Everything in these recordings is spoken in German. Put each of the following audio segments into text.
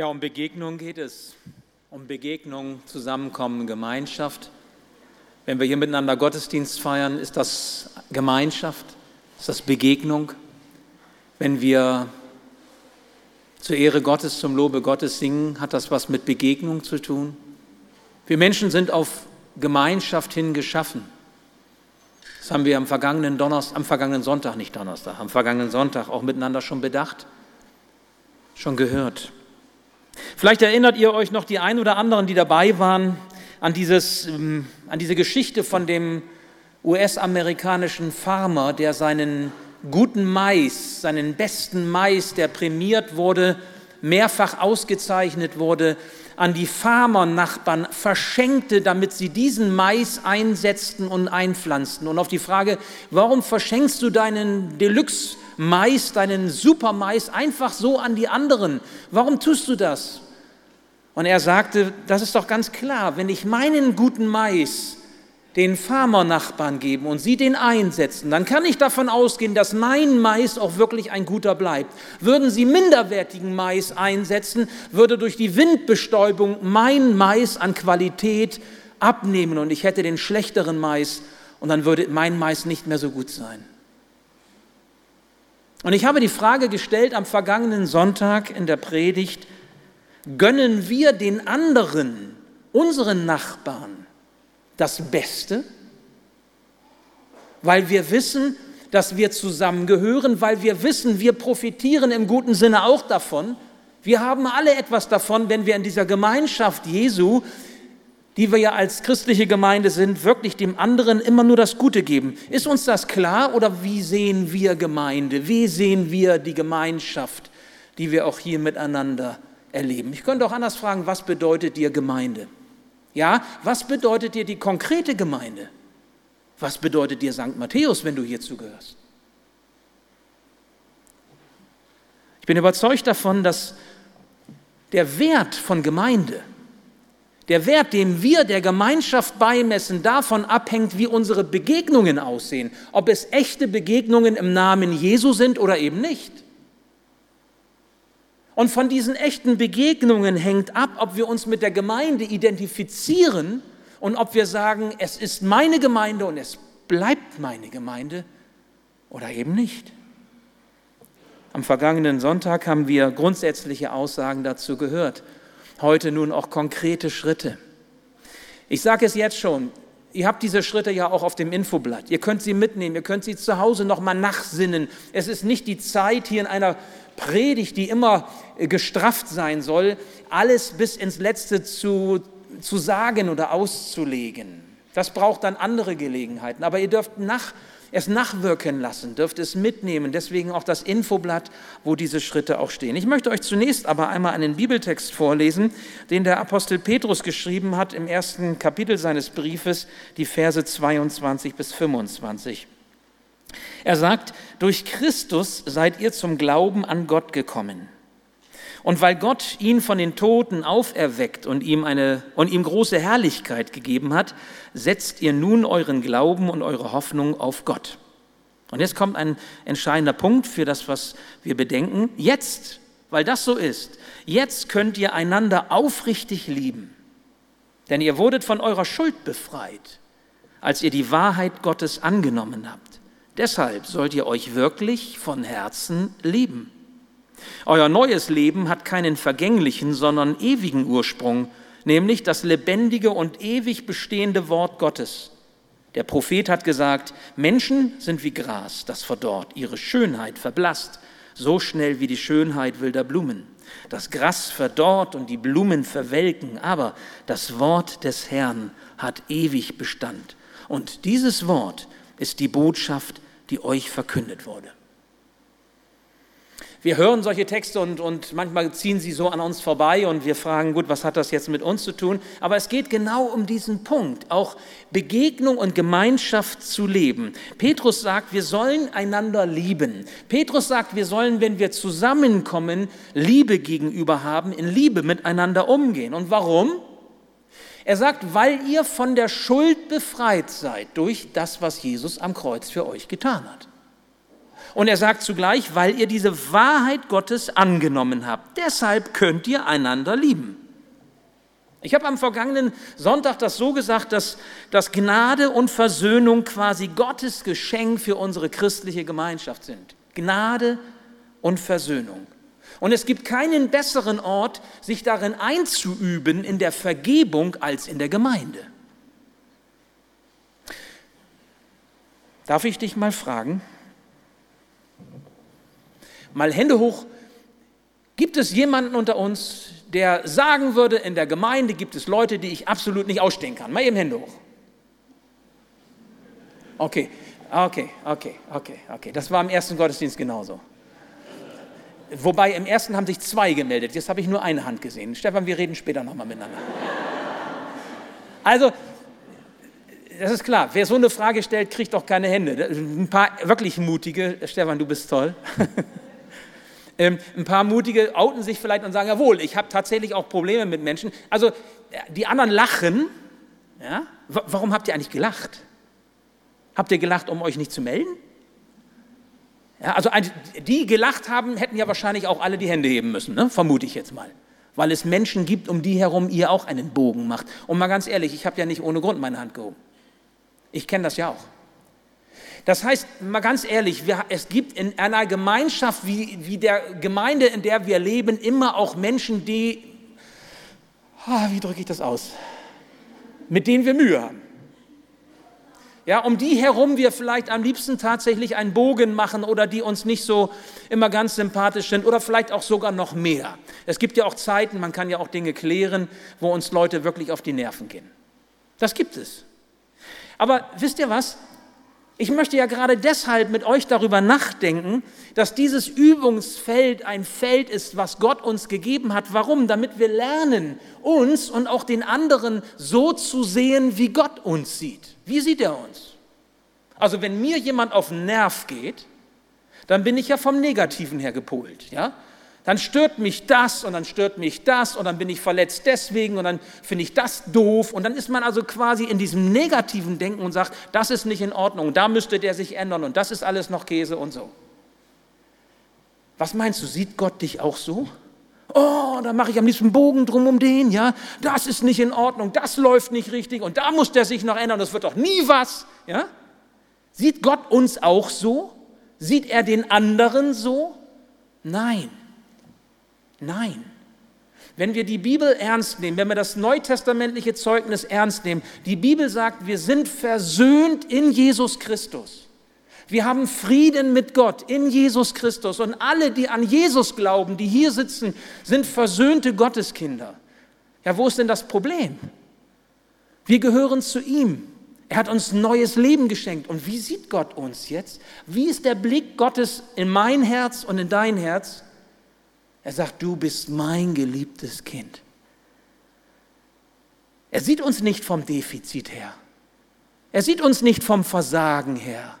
Ja, um Begegnung geht es. Um Begegnung, Zusammenkommen, Gemeinschaft. Wenn wir hier miteinander Gottesdienst feiern, ist das Gemeinschaft, ist das Begegnung. Wenn wir zur Ehre Gottes, zum Lobe Gottes singen, hat das was mit Begegnung zu tun. Wir Menschen sind auf Gemeinschaft hin geschaffen. Das haben wir am vergangenen, Donnerstag, am vergangenen Sonntag, nicht Donnerstag, am vergangenen Sonntag auch miteinander schon bedacht, schon gehört. Vielleicht erinnert ihr euch noch die ein oder anderen, die dabei waren, an, dieses, ähm, an diese Geschichte von dem US-amerikanischen Farmer, der seinen guten Mais, seinen besten Mais, der prämiert wurde, mehrfach ausgezeichnet wurde, an die Farmernachbarn verschenkte, damit sie diesen Mais einsetzten und einpflanzten. Und auf die Frage, warum verschenkst du deinen Deluxe Mais, deinen Supermais einfach so an die anderen. Warum tust du das? Und er sagte, das ist doch ganz klar, wenn ich meinen guten Mais den Farmernachbarn geben und sie den einsetzen, dann kann ich davon ausgehen, dass mein Mais auch wirklich ein guter bleibt. Würden sie minderwertigen Mais einsetzen, würde durch die Windbestäubung mein Mais an Qualität abnehmen und ich hätte den schlechteren Mais und dann würde mein Mais nicht mehr so gut sein. Und ich habe die Frage gestellt am vergangenen Sonntag in der Predigt, gönnen wir den anderen, unseren Nachbarn, das Beste? Weil wir wissen, dass wir zusammengehören, weil wir wissen, wir profitieren im guten Sinne auch davon. Wir haben alle etwas davon, wenn wir in dieser Gemeinschaft Jesu die wir ja als christliche Gemeinde sind, wirklich dem anderen immer nur das Gute geben. Ist uns das klar oder wie sehen wir Gemeinde? Wie sehen wir die Gemeinschaft, die wir auch hier miteinander erleben? Ich könnte auch anders fragen, was bedeutet dir Gemeinde? Ja, was bedeutet dir die konkrete Gemeinde? Was bedeutet dir St. Matthäus, wenn du hier zugehörst? Ich bin überzeugt davon, dass der Wert von Gemeinde der Wert, den wir der Gemeinschaft beimessen, davon abhängt, wie unsere Begegnungen aussehen. Ob es echte Begegnungen im Namen Jesu sind oder eben nicht. Und von diesen echten Begegnungen hängt ab, ob wir uns mit der Gemeinde identifizieren und ob wir sagen, es ist meine Gemeinde und es bleibt meine Gemeinde oder eben nicht. Am vergangenen Sonntag haben wir grundsätzliche Aussagen dazu gehört heute nun auch konkrete Schritte. Ich sage es jetzt schon, ihr habt diese Schritte ja auch auf dem Infoblatt. Ihr könnt sie mitnehmen, ihr könnt sie zu Hause nochmal nachsinnen. Es ist nicht die Zeit hier in einer Predigt, die immer gestrafft sein soll, alles bis ins Letzte zu, zu sagen oder auszulegen. Das braucht dann andere Gelegenheiten. Aber ihr dürft nach es nachwirken lassen, dürft es mitnehmen. Deswegen auch das Infoblatt, wo diese Schritte auch stehen. Ich möchte euch zunächst aber einmal einen Bibeltext vorlesen, den der Apostel Petrus geschrieben hat im ersten Kapitel seines Briefes, die Verse 22 bis 25. Er sagt, durch Christus seid ihr zum Glauben an Gott gekommen. Und weil Gott ihn von den Toten auferweckt und ihm, eine, und ihm große Herrlichkeit gegeben hat, setzt ihr nun euren Glauben und eure Hoffnung auf Gott. Und jetzt kommt ein entscheidender Punkt für das, was wir bedenken. Jetzt, weil das so ist, jetzt könnt ihr einander aufrichtig lieben. Denn ihr wurdet von eurer Schuld befreit, als ihr die Wahrheit Gottes angenommen habt. Deshalb sollt ihr euch wirklich von Herzen lieben. Euer neues Leben hat keinen vergänglichen, sondern ewigen Ursprung, nämlich das lebendige und ewig bestehende Wort Gottes. Der Prophet hat gesagt, Menschen sind wie Gras, das verdorrt, ihre Schönheit verblasst, so schnell wie die Schönheit wilder Blumen. Das Gras verdorrt und die Blumen verwelken, aber das Wort des Herrn hat ewig Bestand. Und dieses Wort ist die Botschaft, die euch verkündet wurde wir hören solche Texte und, und manchmal ziehen sie so an uns vorbei und wir fragen, gut, was hat das jetzt mit uns zu tun? Aber es geht genau um diesen Punkt, auch Begegnung und Gemeinschaft zu leben. Petrus sagt, wir sollen einander lieben. Petrus sagt, wir sollen, wenn wir zusammenkommen, Liebe gegenüber haben, in Liebe miteinander umgehen. Und warum? Er sagt, weil ihr von der Schuld befreit seid durch das, was Jesus am Kreuz für euch getan hat. Und er sagt zugleich, weil ihr diese Wahrheit Gottes angenommen habt. Deshalb könnt ihr einander lieben. Ich habe am vergangenen Sonntag das so gesagt, dass, dass Gnade und Versöhnung quasi Gottes Geschenk für unsere christliche Gemeinschaft sind. Gnade und Versöhnung. Und es gibt keinen besseren Ort, sich darin einzuüben in der Vergebung als in der Gemeinde. Darf ich dich mal fragen? Mal Hände hoch. Gibt es jemanden unter uns, der sagen würde, in der Gemeinde gibt es Leute, die ich absolut nicht ausstehen kann? Mal eben Hände hoch. Okay, okay, okay, okay, okay. Das war im ersten Gottesdienst genauso. Wobei im ersten haben sich zwei gemeldet. Jetzt habe ich nur eine Hand gesehen. Stefan, wir reden später nochmal miteinander. Also, das ist klar. Wer so eine Frage stellt, kriegt auch keine Hände. Ein paar wirklich mutige, Stefan, du bist toll. Ähm, ein paar mutige outen sich vielleicht und sagen, jawohl, ich habe tatsächlich auch Probleme mit Menschen. Also die anderen lachen. Ja? Warum habt ihr eigentlich gelacht? Habt ihr gelacht, um euch nicht zu melden? Ja, also die gelacht haben, hätten ja wahrscheinlich auch alle die Hände heben müssen, ne? vermute ich jetzt mal. Weil es Menschen gibt, um die herum ihr auch einen Bogen macht. Und mal ganz ehrlich, ich habe ja nicht ohne Grund meine Hand gehoben. Ich kenne das ja auch. Das heißt, mal ganz ehrlich, wir, es gibt in einer Gemeinschaft wie, wie der Gemeinde, in der wir leben, immer auch Menschen, die, ah, wie drücke ich das aus, mit denen wir Mühe haben. Ja, um die herum wir vielleicht am liebsten tatsächlich einen Bogen machen oder die uns nicht so immer ganz sympathisch sind oder vielleicht auch sogar noch mehr. Es gibt ja auch Zeiten, man kann ja auch Dinge klären, wo uns Leute wirklich auf die Nerven gehen. Das gibt es. Aber wisst ihr was? Ich möchte ja gerade deshalb mit euch darüber nachdenken, dass dieses Übungsfeld ein Feld ist, was Gott uns gegeben hat. Warum? Damit wir lernen, uns und auch den anderen so zu sehen, wie Gott uns sieht. Wie sieht er uns? Also wenn mir jemand auf den Nerv geht, dann bin ich ja vom Negativen her gepolt. Ja? Dann stört mich das und dann stört mich das und dann bin ich verletzt deswegen und dann finde ich das doof und dann ist man also quasi in diesem negativen Denken und sagt, das ist nicht in Ordnung, da müsste der sich ändern und das ist alles noch Käse und so. Was meinst du, sieht Gott dich auch so? Oh, da mache ich am liebsten Bogen drum um den, ja. Das ist nicht in Ordnung, das läuft nicht richtig und da muss der sich noch ändern, das wird doch nie was, ja. Sieht Gott uns auch so? Sieht er den anderen so? Nein. Nein. Wenn wir die Bibel ernst nehmen, wenn wir das neutestamentliche Zeugnis ernst nehmen, die Bibel sagt, wir sind versöhnt in Jesus Christus. Wir haben Frieden mit Gott in Jesus Christus. Und alle, die an Jesus glauben, die hier sitzen, sind versöhnte Gotteskinder. Ja, wo ist denn das Problem? Wir gehören zu ihm. Er hat uns neues Leben geschenkt. Und wie sieht Gott uns jetzt? Wie ist der Blick Gottes in mein Herz und in dein Herz? Er sagt, du bist mein geliebtes Kind. Er sieht uns nicht vom Defizit her. Er sieht uns nicht vom Versagen her.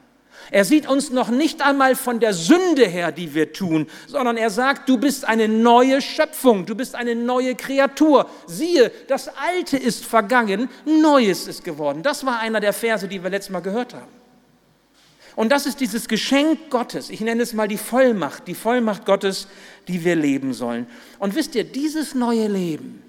Er sieht uns noch nicht einmal von der Sünde her, die wir tun, sondern er sagt, du bist eine neue Schöpfung, du bist eine neue Kreatur. Siehe, das Alte ist vergangen, Neues ist geworden. Das war einer der Verse, die wir letztes Mal gehört haben. Und das ist dieses Geschenk Gottes. Ich nenne es mal die Vollmacht, die Vollmacht Gottes, die wir leben sollen. Und wisst ihr, dieses neue Leben,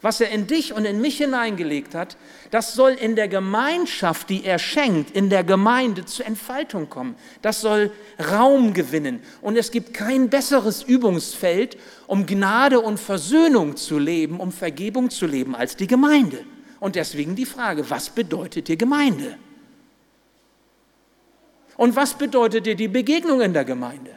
was er in dich und in mich hineingelegt hat, das soll in der Gemeinschaft, die er schenkt, in der Gemeinde zur Entfaltung kommen. Das soll Raum gewinnen. Und es gibt kein besseres Übungsfeld, um Gnade und Versöhnung zu leben, um Vergebung zu leben, als die Gemeinde. Und deswegen die Frage, was bedeutet dir Gemeinde? Und was bedeutet dir die Begegnung in der Gemeinde?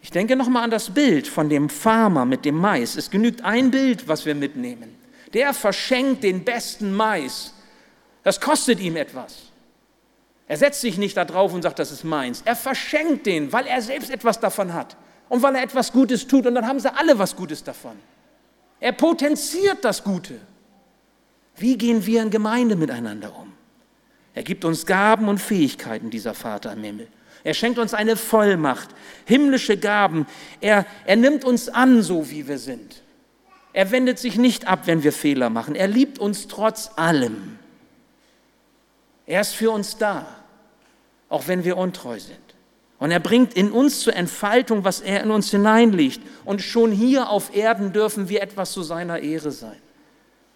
Ich denke nochmal an das Bild von dem Farmer mit dem Mais. Es genügt ein Bild, was wir mitnehmen. Der verschenkt den besten Mais. Das kostet ihm etwas. Er setzt sich nicht da drauf und sagt, das ist meins. Er verschenkt den, weil er selbst etwas davon hat und weil er etwas Gutes tut und dann haben sie alle was Gutes davon. Er potenziert das Gute. Wie gehen wir in Gemeinde miteinander um? Er gibt uns Gaben und Fähigkeiten, dieser Vater im Himmel. Er schenkt uns eine Vollmacht, himmlische Gaben. Er, er nimmt uns an, so wie wir sind. Er wendet sich nicht ab, wenn wir Fehler machen. Er liebt uns trotz allem. Er ist für uns da. auch wenn wir untreu sind. Und er bringt in uns zur Entfaltung, was er in uns hineinlegt. Und schon hier auf Erden dürfen wir etwas zu seiner Ehre sein.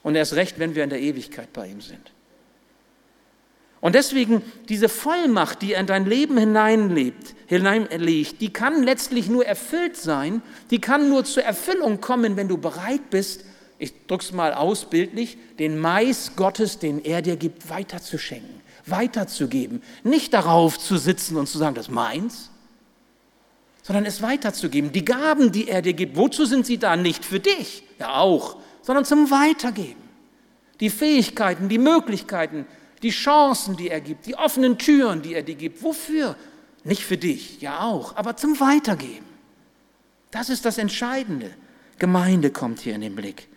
Und erst recht, wenn wir in der Ewigkeit bei ihm sind. Und deswegen diese Vollmacht, die er in dein Leben hineinlebt, hineinlegt, die kann letztlich nur erfüllt sein, die kann nur zur Erfüllung kommen, wenn du bereit bist, ich drück's mal ausbildlich, den Mais Gottes, den er dir gibt, weiterzuschenken, weiterzugeben. Nicht darauf zu sitzen und zu sagen, das ist meins, sondern es weiterzugeben. Die Gaben, die er dir gibt, wozu sind sie da? Nicht für dich, ja auch, sondern zum Weitergeben. Die Fähigkeiten, die Möglichkeiten, die Chancen, die er gibt, die offenen Türen, die er dir gibt. Wofür? Nicht für dich, ja auch, aber zum Weitergeben. Das ist das Entscheidende. Gemeinde kommt hier in den Blick.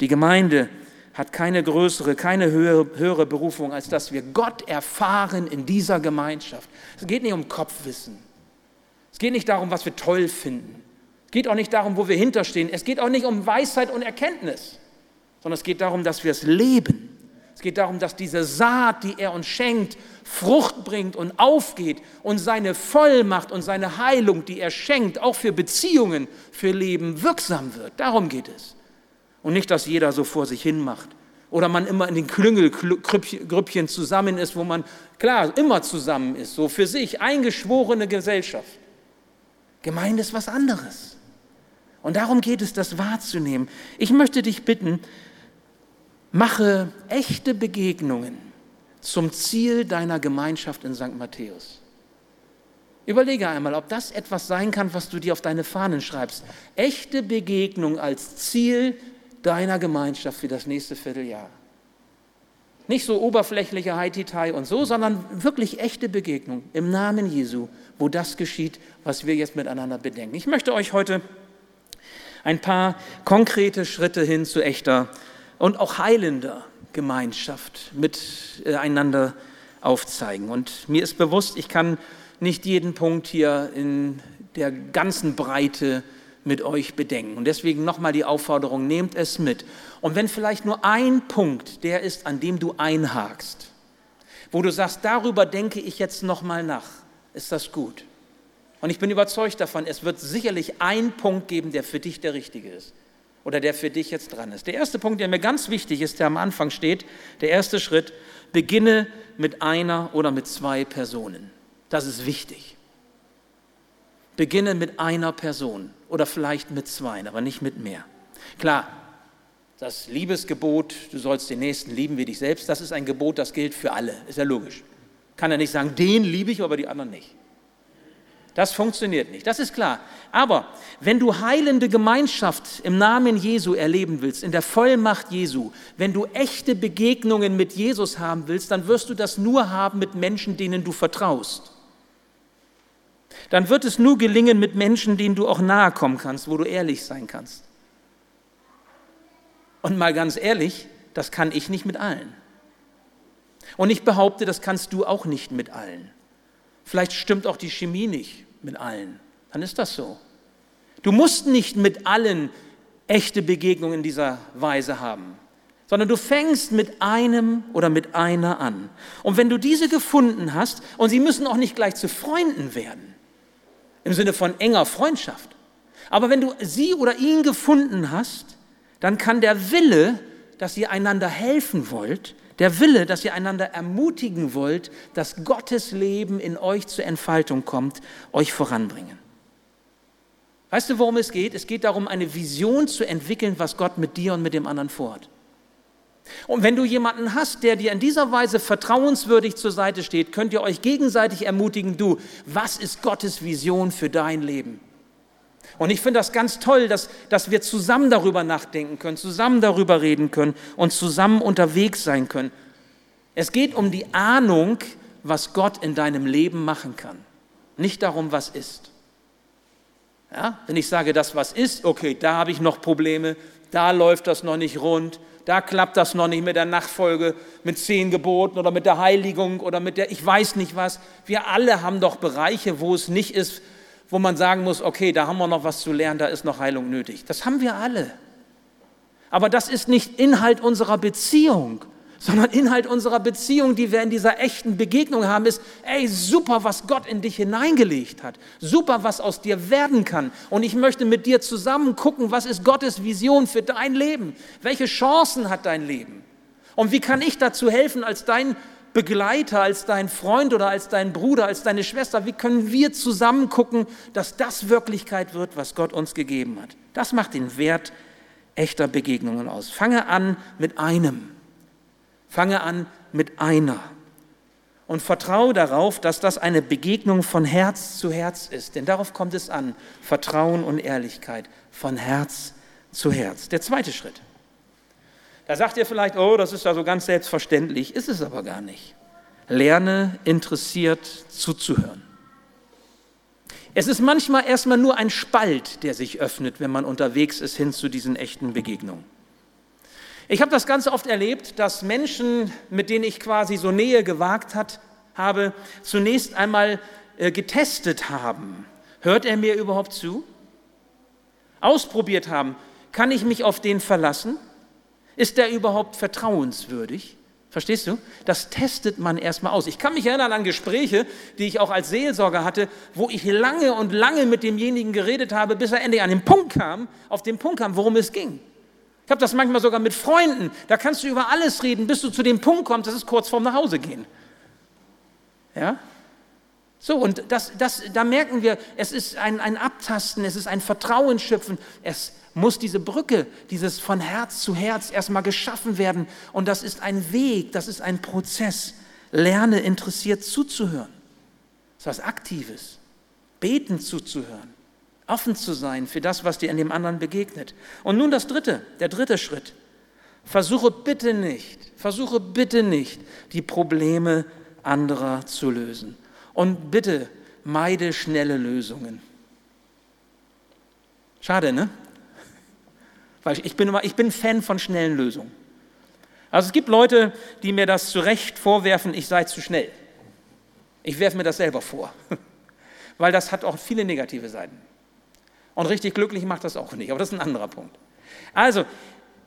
Die Gemeinde hat keine größere, keine höhere, höhere Berufung, als dass wir Gott erfahren in dieser Gemeinschaft. Es geht nicht um Kopfwissen. Es geht nicht darum, was wir toll finden. Es geht auch nicht darum, wo wir hinterstehen. Es geht auch nicht um Weisheit und Erkenntnis, sondern es geht darum, dass wir es leben es geht darum, dass diese Saat, die er uns schenkt, Frucht bringt und aufgeht und seine Vollmacht und seine Heilung, die er schenkt, auch für Beziehungen, für Leben wirksam wird. Darum geht es. Und nicht, dass jeder so vor sich hin macht. Oder man immer in den Klüngelgrüppchen zusammen ist, wo man, klar, immer zusammen ist, so für sich, eingeschworene Gesellschaft. Gemeinde ist was anderes. Und darum geht es, das wahrzunehmen. Ich möchte dich bitten, Mache echte Begegnungen zum Ziel deiner Gemeinschaft in St. Matthäus. Überlege einmal, ob das etwas sein kann, was du dir auf deine Fahnen schreibst. Echte Begegnung als Ziel deiner Gemeinschaft für das nächste Vierteljahr. Nicht so oberflächliche Haititai und so, sondern wirklich echte Begegnung im Namen Jesu, wo das geschieht, was wir jetzt miteinander bedenken. Ich möchte euch heute ein paar konkrete Schritte hin zu echter und auch heilender Gemeinschaft miteinander aufzeigen. Und mir ist bewusst, ich kann nicht jeden Punkt hier in der ganzen Breite mit euch bedenken. Und deswegen nochmal die Aufforderung, nehmt es mit. Und wenn vielleicht nur ein Punkt der ist, an dem du einhakst, wo du sagst, darüber denke ich jetzt nochmal nach, ist das gut. Und ich bin überzeugt davon, es wird sicherlich ein Punkt geben, der für dich der richtige ist oder der für dich jetzt dran ist. Der erste Punkt, der mir ganz wichtig ist, der am Anfang steht, der erste Schritt, beginne mit einer oder mit zwei Personen. Das ist wichtig. Beginne mit einer Person oder vielleicht mit zwei, aber nicht mit mehr. Klar, das Liebesgebot, du sollst den Nächsten lieben wie dich selbst, das ist ein Gebot, das gilt für alle, ist ja logisch. Kann er nicht sagen, den liebe ich, aber die anderen nicht. Das funktioniert nicht, das ist klar. Aber wenn du heilende Gemeinschaft im Namen Jesu erleben willst, in der Vollmacht Jesu, wenn du echte Begegnungen mit Jesus haben willst, dann wirst du das nur haben mit Menschen, denen du vertraust. Dann wird es nur gelingen mit Menschen, denen du auch nahe kommen kannst, wo du ehrlich sein kannst. Und mal ganz ehrlich, das kann ich nicht mit allen. Und ich behaupte, das kannst du auch nicht mit allen. Vielleicht stimmt auch die Chemie nicht mit allen. Dann ist das so. Du musst nicht mit allen echte Begegnungen in dieser Weise haben, sondern du fängst mit einem oder mit einer an. Und wenn du diese gefunden hast, und sie müssen auch nicht gleich zu Freunden werden, im Sinne von enger Freundschaft, aber wenn du sie oder ihn gefunden hast, dann kann der Wille, dass ihr einander helfen wollt, der Wille, dass ihr einander ermutigen wollt, dass Gottes Leben in euch zur Entfaltung kommt, euch voranbringen. Weißt du, worum es geht? Es geht darum, eine Vision zu entwickeln, was Gott mit dir und mit dem anderen vorhat. Und wenn du jemanden hast, der dir in dieser Weise vertrauenswürdig zur Seite steht, könnt ihr euch gegenseitig ermutigen, du, was ist Gottes Vision für dein Leben? Und ich finde das ganz toll, dass, dass wir zusammen darüber nachdenken können, zusammen darüber reden können und zusammen unterwegs sein können. Es geht um die Ahnung, was Gott in deinem Leben machen kann, nicht darum, was ist. Ja? Wenn ich sage, das was ist, okay, da habe ich noch Probleme, da läuft das noch nicht rund, da klappt das noch nicht mit der Nachfolge, mit zehn Geboten oder mit der Heiligung oder mit der, ich weiß nicht was. Wir alle haben doch Bereiche, wo es nicht ist, wo man sagen muss, okay, da haben wir noch was zu lernen, da ist noch Heilung nötig. Das haben wir alle. Aber das ist nicht Inhalt unserer Beziehung, sondern Inhalt unserer Beziehung, die wir in dieser echten Begegnung haben, ist, ey, super, was Gott in dich hineingelegt hat. Super, was aus dir werden kann. Und ich möchte mit dir zusammen gucken, was ist Gottes Vision für dein Leben? Welche Chancen hat dein Leben? Und wie kann ich dazu helfen als dein Begleiter, als dein Freund oder als dein Bruder, als deine Schwester? Wie können wir zusammen gucken, dass das Wirklichkeit wird, was Gott uns gegeben hat? Das macht den Wert echter Begegnungen aus. Fange an mit einem. Fange an mit einer. Und vertraue darauf, dass das eine Begegnung von Herz zu Herz ist. Denn darauf kommt es an. Vertrauen und Ehrlichkeit von Herz zu Herz. Der zweite Schritt. Da sagt ihr vielleicht, oh, das ist ja so ganz selbstverständlich. Ist es aber gar nicht. Lerne interessiert zuzuhören. Es ist manchmal erstmal nur ein Spalt, der sich öffnet, wenn man unterwegs ist hin zu diesen echten Begegnungen. Ich habe das ganz oft erlebt, dass Menschen, mit denen ich quasi so Nähe gewagt hat, habe, zunächst einmal äh, getestet haben. Hört er mir überhaupt zu? Ausprobiert haben. Kann ich mich auf den verlassen? Ist der überhaupt vertrauenswürdig? Verstehst du? Das testet man erstmal aus. Ich kann mich erinnern an Gespräche, die ich auch als Seelsorger hatte, wo ich lange und lange mit demjenigen geredet habe, bis er endlich an den Punkt kam, auf den Punkt kam, worum es ging. Ich habe das manchmal sogar mit Freunden. Da kannst du über alles reden, bis du zu dem Punkt kommst, das ist kurz vorm Nachhausegehen. Ja? So, und das, das, da merken wir, es ist ein, ein Abtasten, es ist ein Vertrauen schöpfen. Es muss diese Brücke, dieses von Herz zu Herz erstmal geschaffen werden. Und das ist ein Weg, das ist ein Prozess. Lerne interessiert zuzuhören. Das ist was Aktives. Beten zuzuhören offen zu sein für das, was dir in dem anderen begegnet. Und nun das dritte, der dritte Schritt. Versuche bitte nicht, versuche bitte nicht, die Probleme anderer zu lösen. Und bitte meide schnelle Lösungen. Schade, ne? Weil ich bin, immer, ich bin Fan von schnellen Lösungen. Also es gibt Leute, die mir das zu Recht vorwerfen, ich sei zu schnell. Ich werfe mir das selber vor, weil das hat auch viele negative Seiten. Und richtig glücklich macht das auch nicht, aber das ist ein anderer Punkt. Also,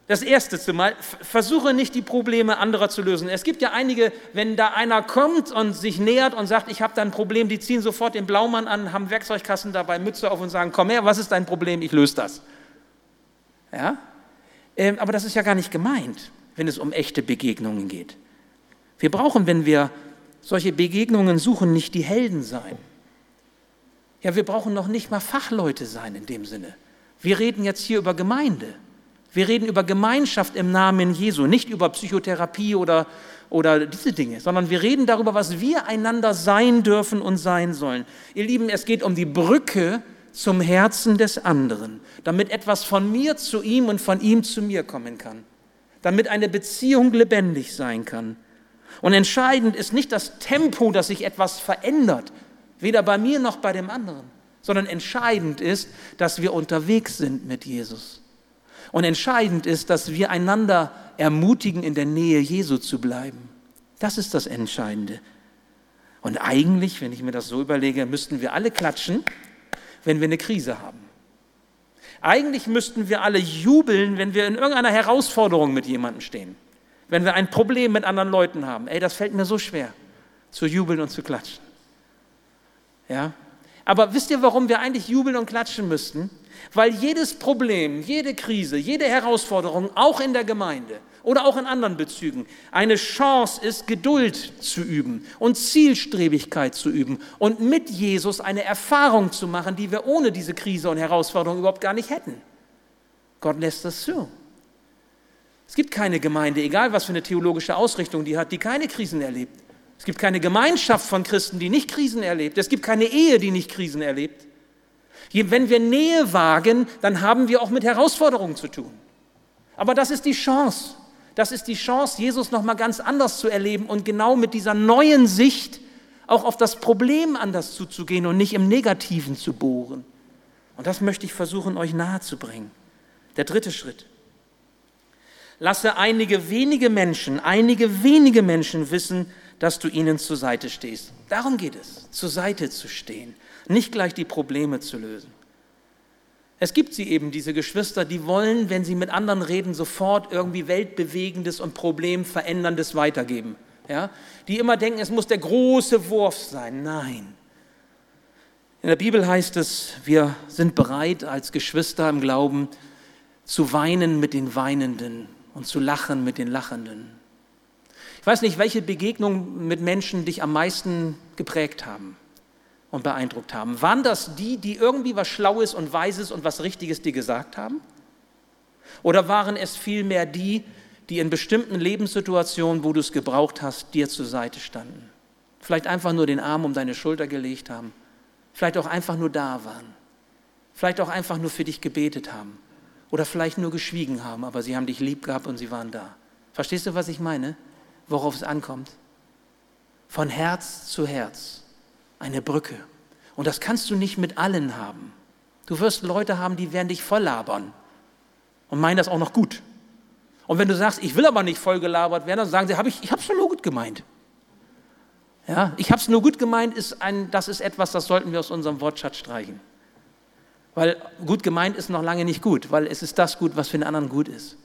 das erste zumal, versuche nicht die Probleme anderer zu lösen. Es gibt ja einige, wenn da einer kommt und sich nähert und sagt, ich habe da ein Problem, die ziehen sofort den Blaumann an, haben Werkzeugkassen dabei, Mütze auf und sagen, komm her, was ist dein Problem, ich löse das. Ja? Ähm, aber das ist ja gar nicht gemeint, wenn es um echte Begegnungen geht. Wir brauchen, wenn wir solche Begegnungen suchen, nicht die Helden sein. Ja, wir brauchen noch nicht mal Fachleute sein in dem Sinne. Wir reden jetzt hier über Gemeinde. Wir reden über Gemeinschaft im Namen Jesu, nicht über Psychotherapie oder, oder diese Dinge, sondern wir reden darüber, was wir einander sein dürfen und sein sollen. Ihr Lieben, es geht um die Brücke zum Herzen des anderen, damit etwas von mir zu ihm und von ihm zu mir kommen kann, damit eine Beziehung lebendig sein kann. Und entscheidend ist nicht das Tempo, dass sich etwas verändert, Weder bei mir noch bei dem anderen. Sondern entscheidend ist, dass wir unterwegs sind mit Jesus. Und entscheidend ist, dass wir einander ermutigen, in der Nähe Jesu zu bleiben. Das ist das Entscheidende. Und eigentlich, wenn ich mir das so überlege, müssten wir alle klatschen, wenn wir eine Krise haben. Eigentlich müssten wir alle jubeln, wenn wir in irgendeiner Herausforderung mit jemandem stehen. Wenn wir ein Problem mit anderen Leuten haben. Ey, das fällt mir so schwer, zu jubeln und zu klatschen. Ja? Aber wisst ihr, warum wir eigentlich jubeln und klatschen müssten? Weil jedes Problem, jede Krise, jede Herausforderung, auch in der Gemeinde oder auch in anderen Bezügen, eine Chance ist, Geduld zu üben und Zielstrebigkeit zu üben und mit Jesus eine Erfahrung zu machen, die wir ohne diese Krise und Herausforderung überhaupt gar nicht hätten. Gott lässt das zu. Es gibt keine Gemeinde, egal was für eine theologische Ausrichtung die hat, die keine Krisen erlebt. Es gibt keine Gemeinschaft von Christen, die nicht Krisen erlebt. Es gibt keine Ehe, die nicht Krisen erlebt. Wenn wir Nähe wagen, dann haben wir auch mit Herausforderungen zu tun. Aber das ist die Chance. Das ist die Chance, Jesus noch mal ganz anders zu erleben und genau mit dieser neuen Sicht auch auf das Problem anders zuzugehen und nicht im Negativen zu bohren. Und das möchte ich versuchen, euch nahezubringen. Der dritte Schritt. Lasse einige wenige Menschen, einige wenige Menschen wissen, dass du ihnen zur Seite stehst. Darum geht es, zur Seite zu stehen, nicht gleich die Probleme zu lösen. Es gibt sie eben, diese Geschwister, die wollen, wenn sie mit anderen reden, sofort irgendwie Weltbewegendes und Problemveränderndes weitergeben. Ja? Die immer denken, es muss der große Wurf sein. Nein. In der Bibel heißt es, wir sind bereit als Geschwister im Glauben zu weinen mit den Weinenden und zu lachen mit den Lachenden. Ich weiß nicht, welche Begegnungen mit Menschen dich am meisten geprägt haben und beeindruckt haben. Waren das die, die irgendwie was Schlaues und Weises und was Richtiges dir gesagt haben? Oder waren es vielmehr die, die in bestimmten Lebenssituationen, wo du es gebraucht hast, dir zur Seite standen? Vielleicht einfach nur den Arm um deine Schulter gelegt haben. Vielleicht auch einfach nur da waren. Vielleicht auch einfach nur für dich gebetet haben. Oder vielleicht nur geschwiegen haben, aber sie haben dich lieb gehabt und sie waren da. Verstehst du, was ich meine? Worauf es ankommt? Von Herz zu Herz eine Brücke. Und das kannst du nicht mit allen haben. Du wirst Leute haben, die werden dich voll labern und meinen das auch noch gut. Und wenn du sagst, ich will aber nicht voll gelabert werden, dann sagen sie, hab ich, ich habe es nur gut gemeint. Ja, ich habe es nur gut gemeint, ist ein, das ist etwas, das sollten wir aus unserem Wortschatz streichen. Weil gut gemeint ist noch lange nicht gut, weil es ist das gut, was für den anderen gut ist.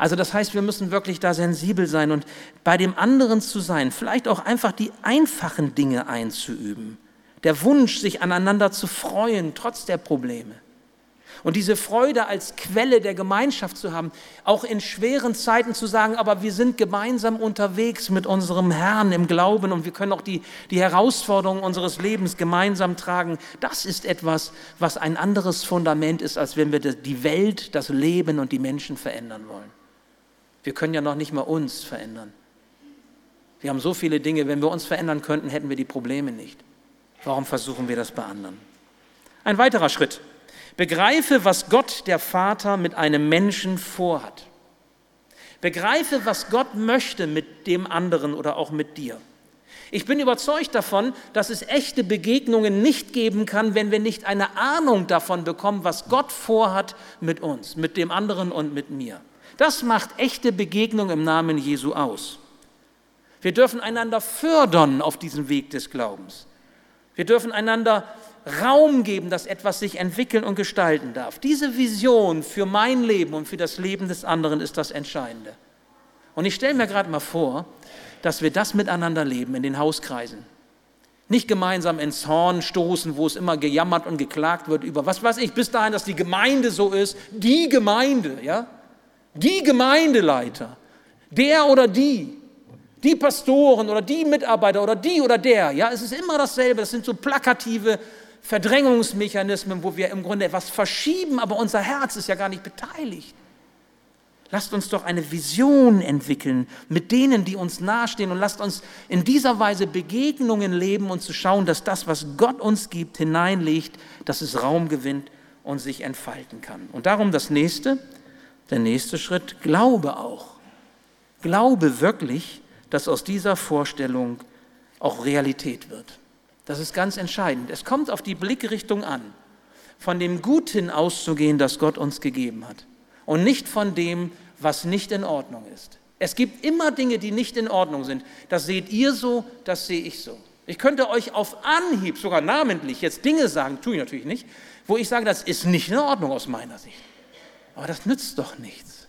Also das heißt, wir müssen wirklich da sensibel sein und bei dem anderen zu sein, vielleicht auch einfach die einfachen Dinge einzuüben. Der Wunsch, sich aneinander zu freuen, trotz der Probleme. Und diese Freude als Quelle der Gemeinschaft zu haben, auch in schweren Zeiten zu sagen, aber wir sind gemeinsam unterwegs mit unserem Herrn im Glauben und wir können auch die, die Herausforderungen unseres Lebens gemeinsam tragen, das ist etwas, was ein anderes Fundament ist, als wenn wir die Welt, das Leben und die Menschen verändern wollen. Wir können ja noch nicht mal uns verändern. Wir haben so viele Dinge, wenn wir uns verändern könnten, hätten wir die Probleme nicht. Warum versuchen wir das bei anderen? Ein weiterer Schritt. Begreife, was Gott der Vater mit einem Menschen vorhat. Begreife, was Gott möchte mit dem anderen oder auch mit dir. Ich bin überzeugt davon, dass es echte Begegnungen nicht geben kann, wenn wir nicht eine Ahnung davon bekommen, was Gott vorhat mit uns, mit dem anderen und mit mir. Das macht echte Begegnung im Namen Jesu aus. Wir dürfen einander fördern auf diesem Weg des Glaubens. Wir dürfen einander Raum geben, dass etwas sich entwickeln und gestalten darf. Diese Vision für mein Leben und für das Leben des anderen ist das Entscheidende. Und ich stelle mir gerade mal vor, dass wir das miteinander leben in den Hauskreisen. Nicht gemeinsam ins Horn stoßen, wo es immer gejammert und geklagt wird über, was weiß ich, bis dahin, dass die Gemeinde so ist, die Gemeinde, ja? Die Gemeindeleiter, der oder die, die Pastoren oder die Mitarbeiter oder die oder der, ja, es ist immer dasselbe. Das sind so plakative Verdrängungsmechanismen, wo wir im Grunde etwas verschieben, aber unser Herz ist ja gar nicht beteiligt. Lasst uns doch eine Vision entwickeln mit denen, die uns nahestehen und lasst uns in dieser Weise Begegnungen leben und zu schauen, dass das, was Gott uns gibt, hineinlegt, dass es Raum gewinnt und sich entfalten kann. Und darum das nächste, der nächste Schritt, glaube auch. Glaube wirklich, dass aus dieser Vorstellung auch Realität wird. Das ist ganz entscheidend. Es kommt auf die Blickrichtung an, von dem Guten auszugehen, das Gott uns gegeben hat und nicht von dem, was nicht in Ordnung ist. Es gibt immer Dinge, die nicht in Ordnung sind. Das seht ihr so, das sehe ich so. Ich könnte euch auf Anhieb, sogar namentlich, jetzt Dinge sagen, tue ich natürlich nicht, wo ich sage, das ist nicht in Ordnung aus meiner Sicht. Aber das nützt doch nichts.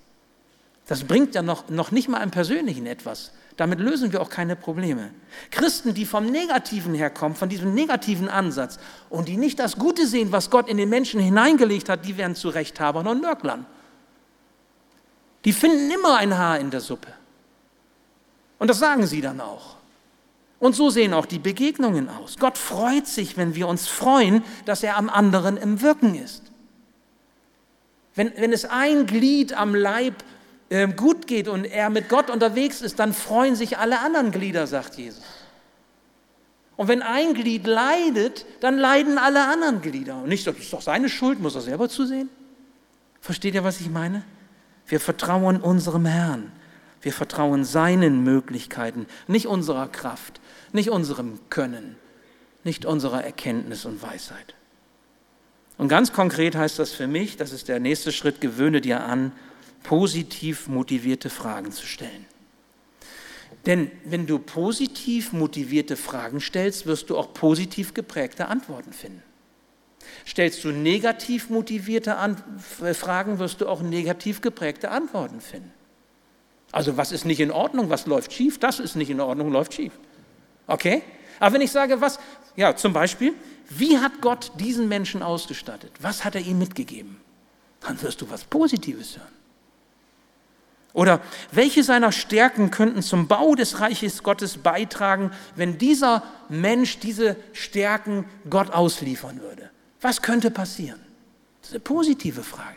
Das bringt ja noch, noch nicht mal im Persönlichen etwas. Damit lösen wir auch keine Probleme. Christen, die vom Negativen herkommen, von diesem negativen Ansatz und die nicht das Gute sehen, was Gott in den Menschen hineingelegt hat, die werden zu Rechthabern und Nörglern. Die finden immer ein Haar in der Suppe. Und das sagen sie dann auch. Und so sehen auch die Begegnungen aus. Gott freut sich, wenn wir uns freuen, dass er am anderen im Wirken ist. Wenn, wenn es ein Glied am Leib äh, gut geht und er mit Gott unterwegs ist, dann freuen sich alle anderen Glieder, sagt Jesus. Und wenn ein Glied leidet, dann leiden alle anderen Glieder. Und nicht, das ist doch seine Schuld, muss er selber zusehen. Versteht ihr, was ich meine? Wir vertrauen unserem Herrn. Wir vertrauen seinen Möglichkeiten, nicht unserer Kraft, nicht unserem Können, nicht unserer Erkenntnis und Weisheit. Und ganz konkret heißt das für mich, das ist der nächste Schritt, gewöhne dir an, positiv motivierte Fragen zu stellen. Denn wenn du positiv motivierte Fragen stellst, wirst du auch positiv geprägte Antworten finden. Stellst du negativ motivierte An Fragen, wirst du auch negativ geprägte Antworten finden. Also was ist nicht in Ordnung, was läuft schief, das ist nicht in Ordnung, läuft schief. Okay? Aber wenn ich sage, was, ja, zum Beispiel, wie hat Gott diesen Menschen ausgestattet? Was hat er ihm mitgegeben? Dann wirst du was Positives hören. Oder welche seiner Stärken könnten zum Bau des Reiches Gottes beitragen, wenn dieser Mensch diese Stärken Gott ausliefern würde? Was könnte passieren? Das ist eine positive Frage.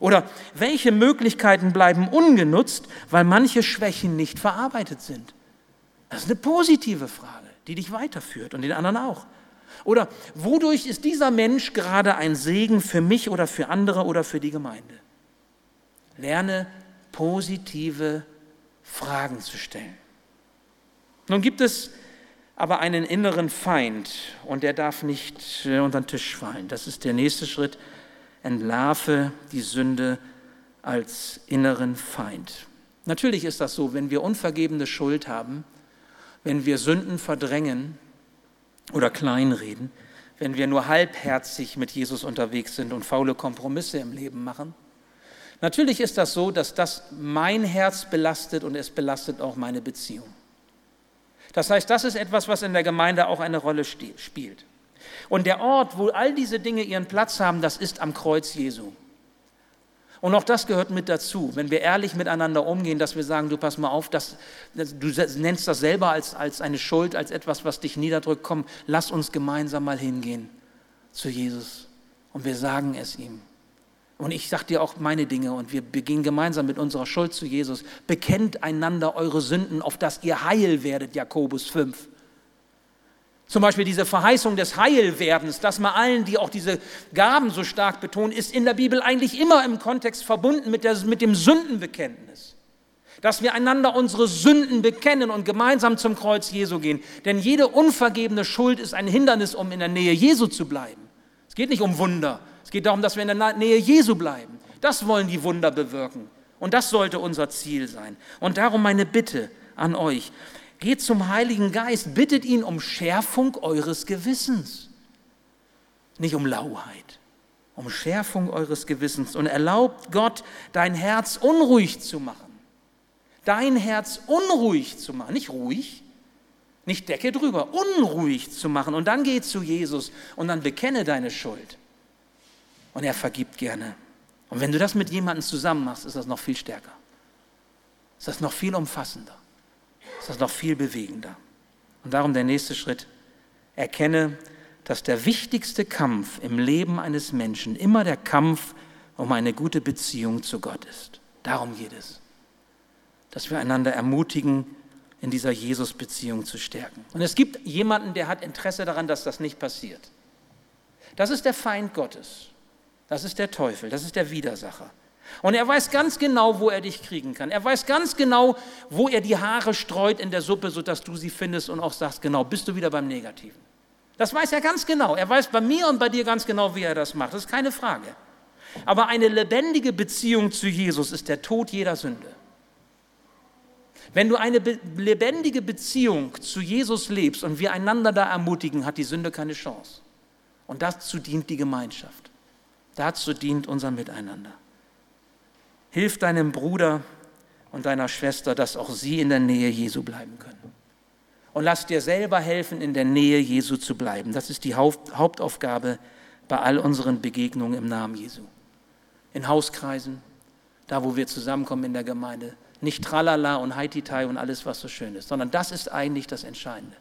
Oder welche Möglichkeiten bleiben ungenutzt, weil manche Schwächen nicht verarbeitet sind? Das ist eine positive Frage, die dich weiterführt und den anderen auch. Oder wodurch ist dieser Mensch gerade ein Segen für mich oder für andere oder für die Gemeinde? Lerne positive Fragen zu stellen. Nun gibt es aber einen inneren Feind und der darf nicht äh, unter den Tisch fallen. Das ist der nächste Schritt. Entlarve die Sünde als inneren Feind. Natürlich ist das so, wenn wir unvergebene Schuld haben, wenn wir Sünden verdrängen oder kleinreden, wenn wir nur halbherzig mit Jesus unterwegs sind und faule Kompromisse im Leben machen, Natürlich ist das so, dass das mein Herz belastet und es belastet auch meine Beziehung. Das heißt, das ist etwas, was in der Gemeinde auch eine Rolle spielt. Und der Ort, wo all diese Dinge ihren Platz haben, das ist am Kreuz Jesu. Und auch das gehört mit dazu, wenn wir ehrlich miteinander umgehen, dass wir sagen, du pass mal auf, das, du nennst das selber als, als eine Schuld, als etwas, was dich niederdrückt, komm, lass uns gemeinsam mal hingehen zu Jesus und wir sagen es ihm. Und ich sage dir auch meine Dinge und wir begehen gemeinsam mit unserer Schuld zu Jesus. Bekennt einander eure Sünden, auf dass ihr heil werdet, Jakobus 5. Zum Beispiel diese Verheißung des Heilwerdens, dass man allen, die auch diese Gaben so stark betonen, ist in der Bibel eigentlich immer im Kontext verbunden mit, der, mit dem Sündenbekenntnis. Dass wir einander unsere Sünden bekennen und gemeinsam zum Kreuz Jesu gehen. Denn jede unvergebene Schuld ist ein Hindernis, um in der Nähe Jesu zu bleiben. Es geht nicht um Wunder, es geht darum, dass wir in der Nähe Jesu bleiben. Das wollen die Wunder bewirken. Und das sollte unser Ziel sein. Und darum meine Bitte an euch. Geht zum Heiligen Geist, bittet ihn um Schärfung eures Gewissens. Nicht um Lauheit, um Schärfung eures Gewissens. Und erlaubt Gott, dein Herz unruhig zu machen. Dein Herz unruhig zu machen. Nicht ruhig, nicht Decke drüber, unruhig zu machen. Und dann geh zu Jesus und dann bekenne deine Schuld und er vergibt gerne. Und wenn du das mit jemandem zusammen machst, ist das noch viel stärker. Ist das noch viel umfassender. Ist das noch viel bewegender. Und darum der nächste Schritt. Erkenne, dass der wichtigste Kampf im Leben eines Menschen immer der Kampf um eine gute Beziehung zu Gott ist. Darum geht es. Dass wir einander ermutigen, in dieser Jesus-Beziehung zu stärken. Und es gibt jemanden, der hat Interesse daran, dass das nicht passiert. Das ist der Feind Gottes. Das ist der Teufel, das ist der Widersacher. Und er weiß ganz genau, wo er dich kriegen kann. Er weiß ganz genau, wo er die Haare streut in der Suppe, sodass du sie findest und auch sagst, genau, bist du wieder beim Negativen. Das weiß er ganz genau. Er weiß bei mir und bei dir ganz genau, wie er das macht. Das ist keine Frage. Aber eine lebendige Beziehung zu Jesus ist der Tod jeder Sünde. Wenn du eine lebendige Beziehung zu Jesus lebst und wir einander da ermutigen, hat die Sünde keine Chance. Und dazu dient die Gemeinschaft. Dazu dient unser Miteinander. Hilf deinem Bruder und deiner Schwester, dass auch sie in der Nähe Jesu bleiben können. Und lass dir selber helfen, in der Nähe Jesu zu bleiben. Das ist die Hauptaufgabe bei all unseren Begegnungen im Namen Jesu. In Hauskreisen, da wo wir zusammenkommen in der Gemeinde. Nicht Tralala und Haititai und alles, was so schön ist, sondern das ist eigentlich das Entscheidende.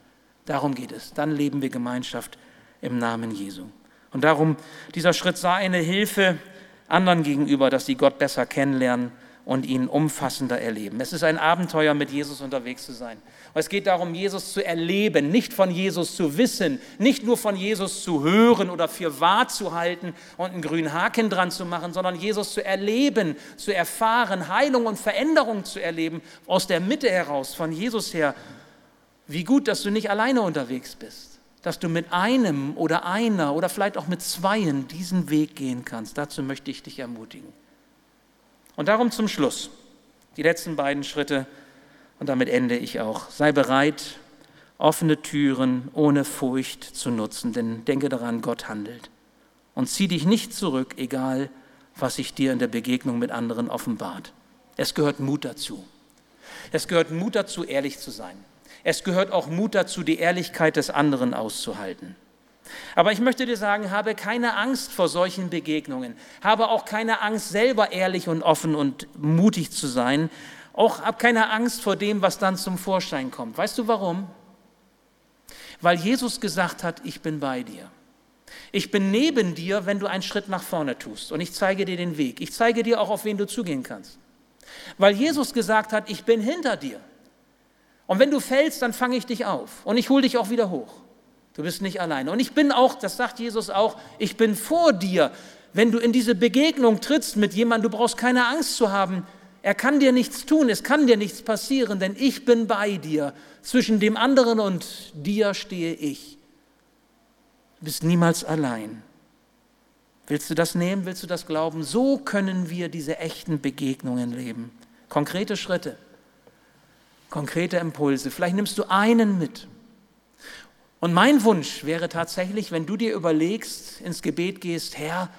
Darum geht es. Dann leben wir Gemeinschaft im Namen Jesu. Und darum, dieser Schritt sei eine Hilfe anderen gegenüber, dass sie Gott besser kennenlernen und ihn umfassender erleben. Es ist ein Abenteuer, mit Jesus unterwegs zu sein. Und es geht darum, Jesus zu erleben, nicht von Jesus zu wissen, nicht nur von Jesus zu hören oder für wahr zu halten und einen grünen Haken dran zu machen, sondern Jesus zu erleben, zu erfahren, Heilung und Veränderung zu erleben, aus der Mitte heraus, von Jesus her. Wie gut, dass du nicht alleine unterwegs bist dass du mit einem oder einer oder vielleicht auch mit zweien diesen Weg gehen kannst. Dazu möchte ich dich ermutigen. Und darum zum Schluss, die letzten beiden Schritte, und damit ende ich auch. Sei bereit, offene Türen ohne Furcht zu nutzen, denn denke daran, Gott handelt. und zieh dich nicht zurück, egal was sich dir in der Begegnung mit anderen offenbart. Es gehört Mut dazu. Es gehört Mut dazu, ehrlich zu sein. Es gehört auch Mut dazu, die Ehrlichkeit des anderen auszuhalten. Aber ich möchte dir sagen, habe keine Angst vor solchen Begegnungen. Habe auch keine Angst, selber ehrlich und offen und mutig zu sein. Auch hab keine Angst vor dem, was dann zum Vorschein kommt. Weißt du warum? Weil Jesus gesagt hat, ich bin bei dir. Ich bin neben dir, wenn du einen Schritt nach vorne tust. Und ich zeige dir den Weg. Ich zeige dir auch, auf wen du zugehen kannst. Weil Jesus gesagt hat, ich bin hinter dir. Und wenn du fällst, dann fange ich dich auf. Und ich hole dich auch wieder hoch. Du bist nicht alleine. Und ich bin auch, das sagt Jesus auch, ich bin vor dir. Wenn du in diese Begegnung trittst mit jemandem, du brauchst keine Angst zu haben. Er kann dir nichts tun, es kann dir nichts passieren, denn ich bin bei dir. Zwischen dem anderen und dir stehe ich. Du bist niemals allein. Willst du das nehmen? Willst du das glauben? So können wir diese echten Begegnungen leben. Konkrete Schritte, konkrete Impulse. Vielleicht nimmst du einen mit. Und mein Wunsch wäre tatsächlich, wenn du dir überlegst, ins Gebet gehst, Herr,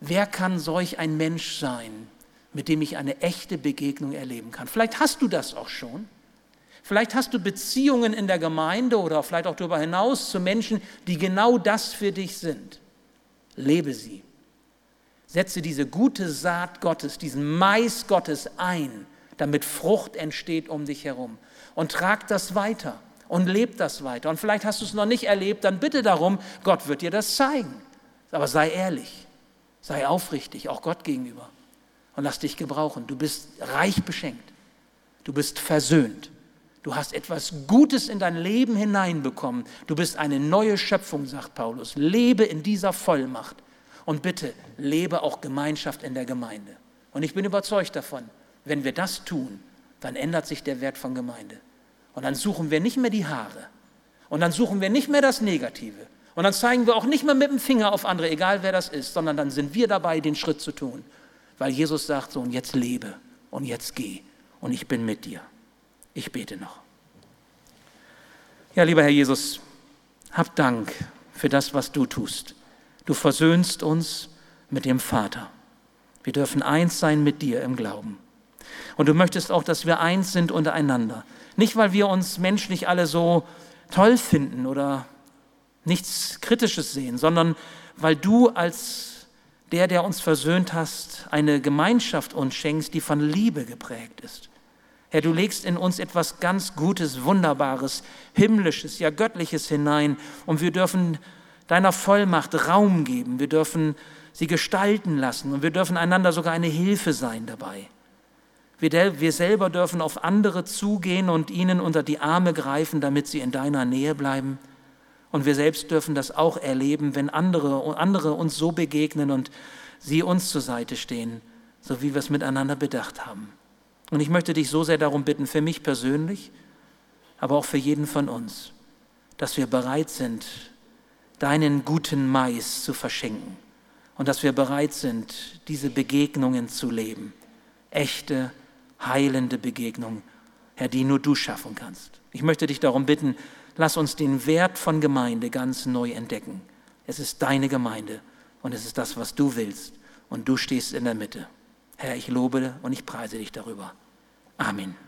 wer kann solch ein Mensch sein, mit dem ich eine echte Begegnung erleben kann? Vielleicht hast du das auch schon. Vielleicht hast du Beziehungen in der Gemeinde oder vielleicht auch darüber hinaus zu Menschen, die genau das für dich sind. Lebe sie. Setze diese gute Saat Gottes, diesen Mais Gottes ein, damit Frucht entsteht um dich herum. Und trag das weiter und lebt das weiter. Und vielleicht hast du es noch nicht erlebt, dann bitte darum, Gott wird dir das zeigen. Aber sei ehrlich, sei aufrichtig, auch Gott gegenüber. Und lass dich gebrauchen. Du bist reich beschenkt. Du bist versöhnt. Du hast etwas Gutes in dein Leben hineinbekommen. Du bist eine neue Schöpfung, sagt Paulus. Lebe in dieser Vollmacht. Und bitte, lebe auch Gemeinschaft in der Gemeinde. Und ich bin überzeugt davon, wenn wir das tun, dann ändert sich der Wert von Gemeinde. Und dann suchen wir nicht mehr die Haare. Und dann suchen wir nicht mehr das Negative. Und dann zeigen wir auch nicht mehr mit dem Finger auf andere, egal wer das ist, sondern dann sind wir dabei, den Schritt zu tun. Weil Jesus sagt so, und jetzt lebe und jetzt geh und ich bin mit dir. Ich bete noch. Ja, lieber Herr Jesus, hab Dank für das, was du tust. Du versöhnst uns mit dem Vater. Wir dürfen eins sein mit dir im Glauben. Und du möchtest auch, dass wir eins sind untereinander. Nicht, weil wir uns menschlich alle so toll finden oder nichts Kritisches sehen, sondern weil du als der, der uns versöhnt hast, eine Gemeinschaft uns schenkst, die von Liebe geprägt ist. Herr, du legst in uns etwas ganz Gutes, Wunderbares, Himmlisches, ja Göttliches hinein und wir dürfen deiner Vollmacht Raum geben, wir dürfen sie gestalten lassen und wir dürfen einander sogar eine Hilfe sein dabei. Wir, wir selber dürfen auf andere zugehen und ihnen unter die Arme greifen, damit sie in deiner Nähe bleiben. Und wir selbst dürfen das auch erleben, wenn andere, andere uns so begegnen und sie uns zur Seite stehen, so wie wir es miteinander bedacht haben. Und ich möchte dich so sehr darum bitten, für mich persönlich, aber auch für jeden von uns, dass wir bereit sind, deinen guten Mais zu verschenken und dass wir bereit sind, diese Begegnungen zu leben. Echte heilende Begegnung, Herr, die nur du schaffen kannst. Ich möchte dich darum bitten, lass uns den Wert von Gemeinde ganz neu entdecken. Es ist deine Gemeinde und es ist das, was du willst und du stehst in der Mitte. Herr, ich lobe und ich preise dich darüber. Amen.